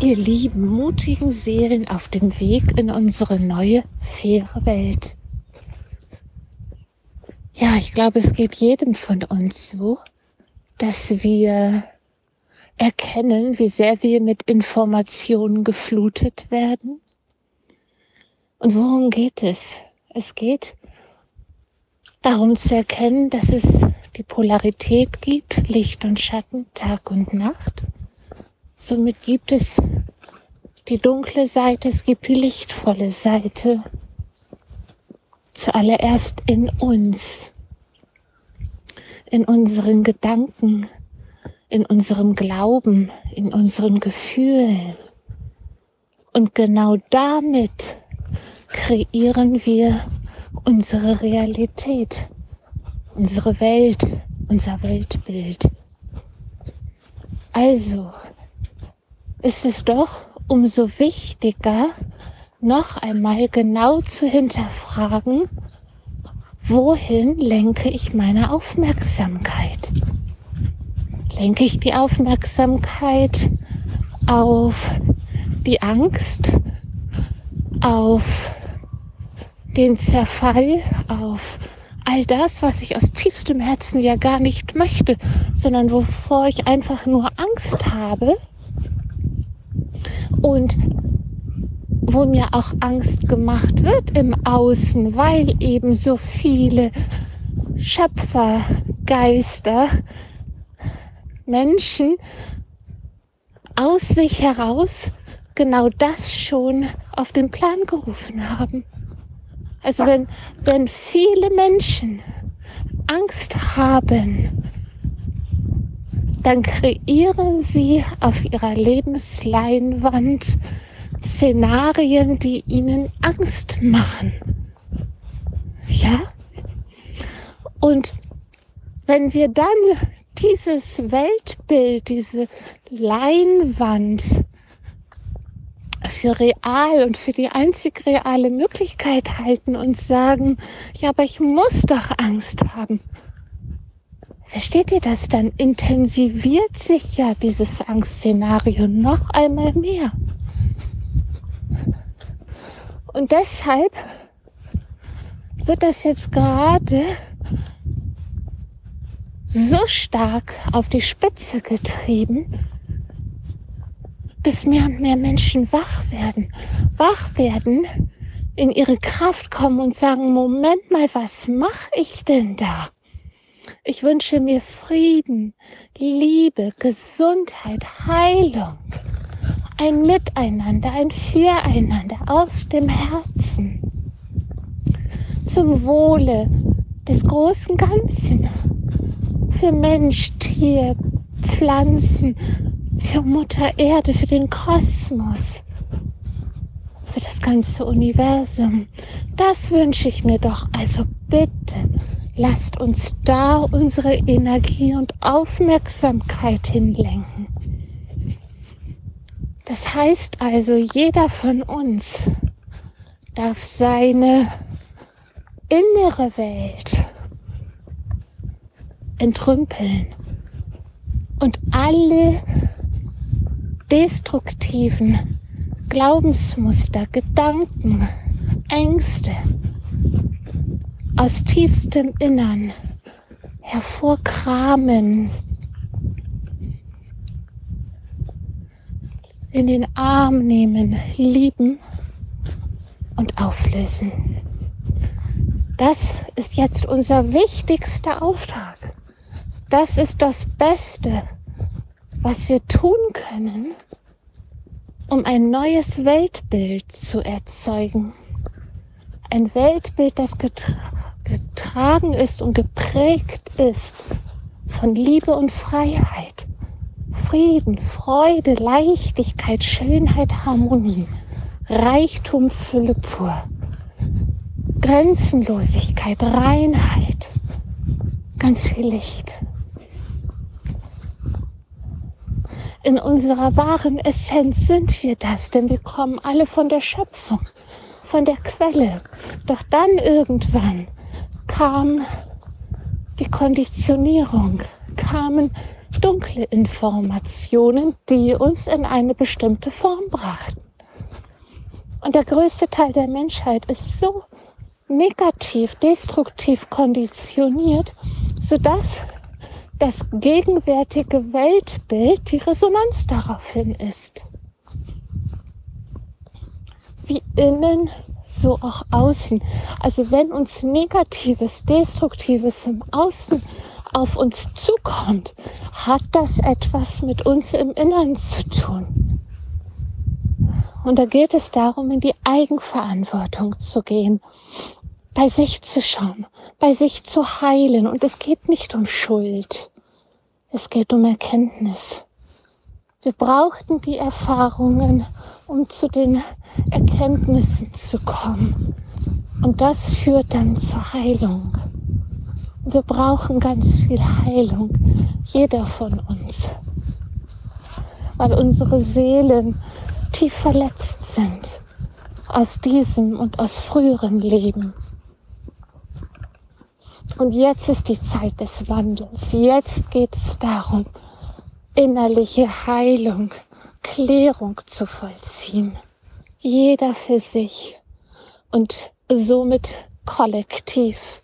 ihr lieben, mutigen Seelen auf dem Weg in unsere neue, faire Welt. Ja, ich glaube, es geht jedem von uns so, dass wir erkennen, wie sehr wir mit Informationen geflutet werden. Und worum geht es? Es geht darum zu erkennen, dass es die Polarität gibt, Licht und Schatten, Tag und Nacht. Somit gibt es die dunkle Seite, es gibt die lichtvolle Seite. Zuallererst in uns, in unseren Gedanken, in unserem Glauben, in unseren Gefühlen. Und genau damit kreieren wir unsere Realität, unsere Welt, unser Weltbild. Also ist es doch umso wichtiger, noch einmal genau zu hinterfragen, wohin lenke ich meine Aufmerksamkeit? Lenke ich die Aufmerksamkeit auf die Angst, auf den Zerfall, auf all das, was ich aus tiefstem Herzen ja gar nicht möchte, sondern wovor ich einfach nur Angst habe und wo mir auch Angst gemacht wird im Außen, weil eben so viele Schöpfer, Geister, Menschen aus sich heraus genau das schon auf den Plan gerufen haben. Also wenn, wenn viele Menschen Angst haben, dann kreieren sie auf ihrer Lebensleinwand Szenarien, die ihnen Angst machen. Ja? Und wenn wir dann dieses Weltbild, diese Leinwand für real und für die einzig reale Möglichkeit halten und sagen, ja, aber ich muss doch Angst haben. Versteht ihr das? Dann intensiviert sich ja dieses Angstszenario noch einmal mehr. Und deshalb wird das jetzt gerade so stark auf die Spitze getrieben, bis mehr und mehr Menschen wach werden. Wach werden, in ihre Kraft kommen und sagen, Moment mal, was mache ich denn da? Ich wünsche mir Frieden, Liebe, Gesundheit, Heilung, ein Miteinander, ein Füreinander aus dem Herzen zum Wohle des großen Ganzen für Mensch, Tier, Pflanzen, für Mutter Erde, für den Kosmos, für das ganze Universum. Das wünsche ich mir doch. Also bitte, lasst uns da unsere Energie und Aufmerksamkeit hinlenken. Das heißt also, jeder von uns darf seine innere Welt entrümpeln und alle destruktiven Glaubensmuster, Gedanken, Ängste aus tiefstem Innern hervorkramen, in den Arm nehmen, lieben und auflösen. Das ist jetzt unser wichtigster Auftrag. Das ist das Beste, was wir tun können, um ein neues Weltbild zu erzeugen. Ein Weltbild, das getragen ist und geprägt ist von Liebe und Freiheit, Frieden, Freude, Leichtigkeit, Schönheit, Harmonie, Reichtum, Fülle pur, Grenzenlosigkeit, Reinheit, ganz viel Licht. in unserer wahren Essenz sind wir das, denn wir kommen alle von der Schöpfung, von der Quelle. Doch dann irgendwann kam die Konditionierung, kamen dunkle Informationen, die uns in eine bestimmte Form brachten. Und der größte Teil der Menschheit ist so negativ, destruktiv konditioniert, sodass das gegenwärtige Weltbild die Resonanz daraufhin ist. Wie innen, so auch außen. Also wenn uns Negatives, Destruktives im Außen auf uns zukommt, hat das etwas mit uns im Innern zu tun. Und da geht es darum, in die Eigenverantwortung zu gehen, bei sich zu schauen, bei sich zu heilen. Und es geht nicht um Schuld, es geht um Erkenntnis. Wir brauchten die Erfahrungen, um zu den Erkenntnissen zu kommen. Und das führt dann zur Heilung. Wir brauchen ganz viel Heilung, jeder von uns, weil unsere Seelen tief verletzt sind aus diesem und aus früheren Leben. Und jetzt ist die Zeit des Wandels. Jetzt geht es darum, innerliche Heilung, Klärung zu vollziehen. Jeder für sich und somit kollektiv,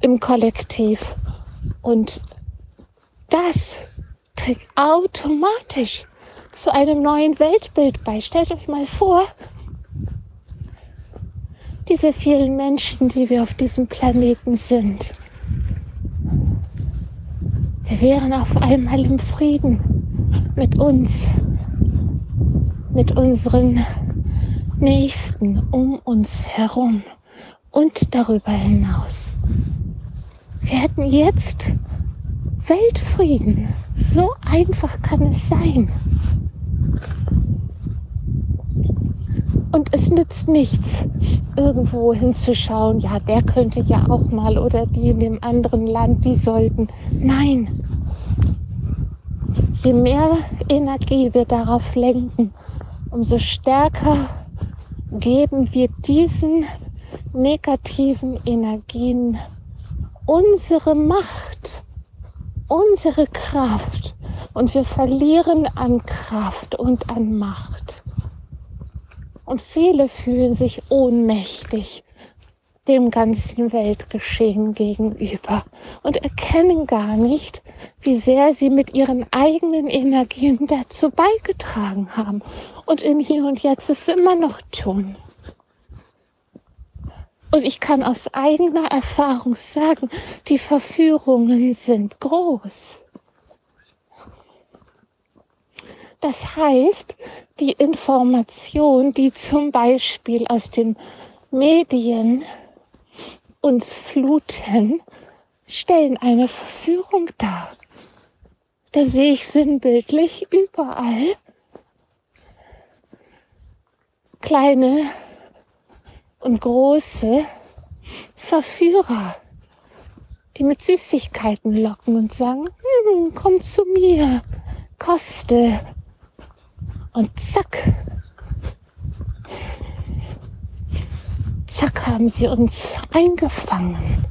im Kollektiv. Und das trägt automatisch zu einem neuen Weltbild bei. Stellt euch mal vor, diese vielen Menschen, die wir auf diesem Planeten sind. Wären auf einmal im Frieden mit uns, mit unseren Nächsten um uns herum und darüber hinaus. Wir hätten jetzt Weltfrieden. So einfach kann es sein. Und es nützt nichts, irgendwo hinzuschauen, ja, der könnte ja auch mal oder die in dem anderen Land, die sollten. Nein. Je mehr Energie wir darauf lenken, umso stärker geben wir diesen negativen Energien unsere Macht, unsere Kraft. Und wir verlieren an Kraft und an Macht. Und viele fühlen sich ohnmächtig dem ganzen Weltgeschehen gegenüber und erkennen gar nicht, wie sehr sie mit ihren eigenen Energien dazu beigetragen haben und im Hier und Jetzt es immer noch tun. Und ich kann aus eigener Erfahrung sagen, die Verführungen sind groß. Das heißt, die Information, die zum Beispiel aus den Medien uns fluten, stellen eine Verführung dar. Da sehe ich sinnbildlich überall kleine und große Verführer, die mit Süßigkeiten locken und sagen, hm, komm zu mir, koste, und zack, zack haben sie uns eingefangen.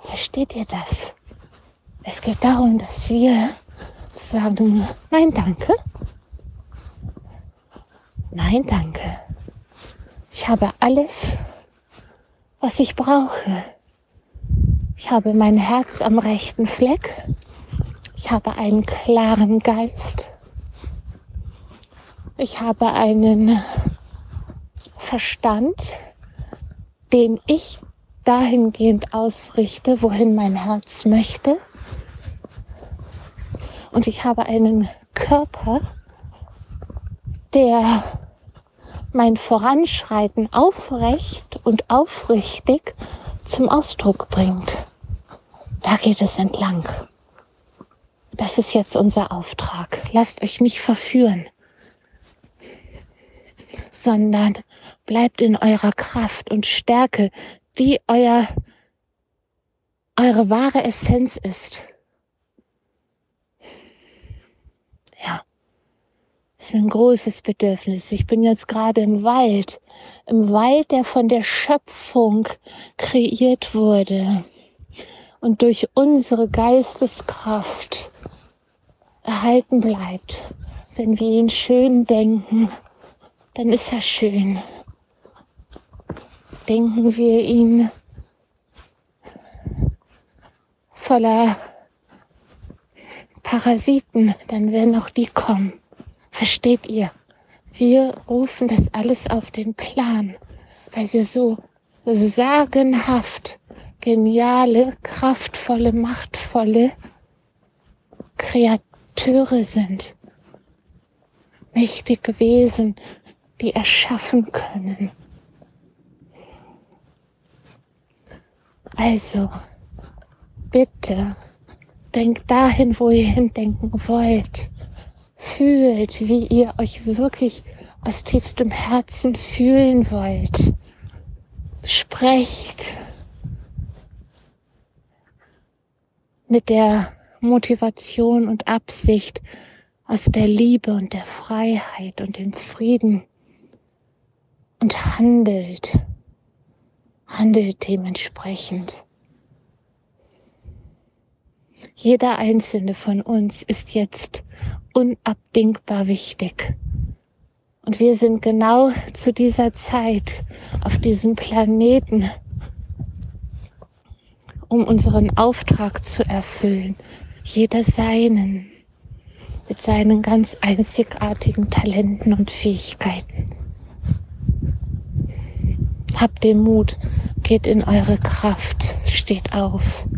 Versteht ihr das? Es geht darum, dass wir sagen, nein, danke. Nein, danke. Ich habe alles, was ich brauche. Ich habe mein Herz am rechten Fleck. Ich habe einen klaren Geist. Ich habe einen Verstand, den ich dahingehend ausrichte, wohin mein Herz möchte. Und ich habe einen Körper, der mein Voranschreiten aufrecht und aufrichtig zum Ausdruck bringt. Da geht es entlang. Das ist jetzt unser Auftrag. Lasst euch nicht verführen sondern bleibt in eurer Kraft und Stärke, die euer, eure wahre Essenz ist. Ja, das ist ein großes Bedürfnis. Ich bin jetzt gerade im Wald, im Wald, der von der Schöpfung kreiert wurde. und durch unsere Geisteskraft erhalten bleibt. Wenn wir ihn schön denken, dann ist er schön. Denken wir ihn voller Parasiten, dann werden auch die kommen. Versteht ihr? Wir rufen das alles auf den Plan, weil wir so sagenhaft geniale, kraftvolle, machtvolle Kreateure sind. Mächtige Wesen, die erschaffen können. Also, bitte, denkt dahin, wo ihr hindenken wollt. Fühlt, wie ihr euch wirklich aus tiefstem Herzen fühlen wollt. Sprecht mit der Motivation und Absicht aus der Liebe und der Freiheit und dem Frieden und handelt, handelt dementsprechend. Jeder einzelne von uns ist jetzt unabdingbar wichtig. Und wir sind genau zu dieser Zeit auf diesem Planeten, um unseren Auftrag zu erfüllen. Jeder seinen, mit seinen ganz einzigartigen Talenten und Fähigkeiten. Habt den Mut, geht in eure Kraft, steht auf.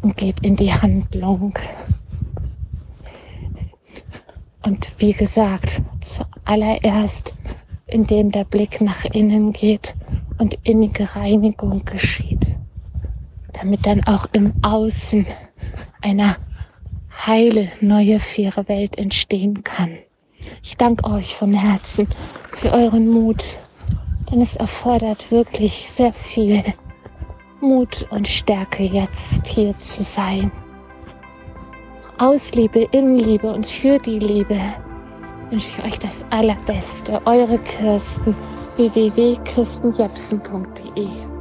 Und geht in die Handlung. Und wie gesagt, zuallererst, indem der Blick nach innen geht und innige Reinigung geschieht, damit dann auch im Außen eine heile, neue, faire Welt entstehen kann. Ich danke euch von Herzen für euren Mut, denn es erfordert wirklich sehr viel Mut und Stärke jetzt hier zu sein. Aus Liebe, in Liebe und für die Liebe wünsche ich euch das Allerbeste. Eure Kirsten www.kirstenjepsen.de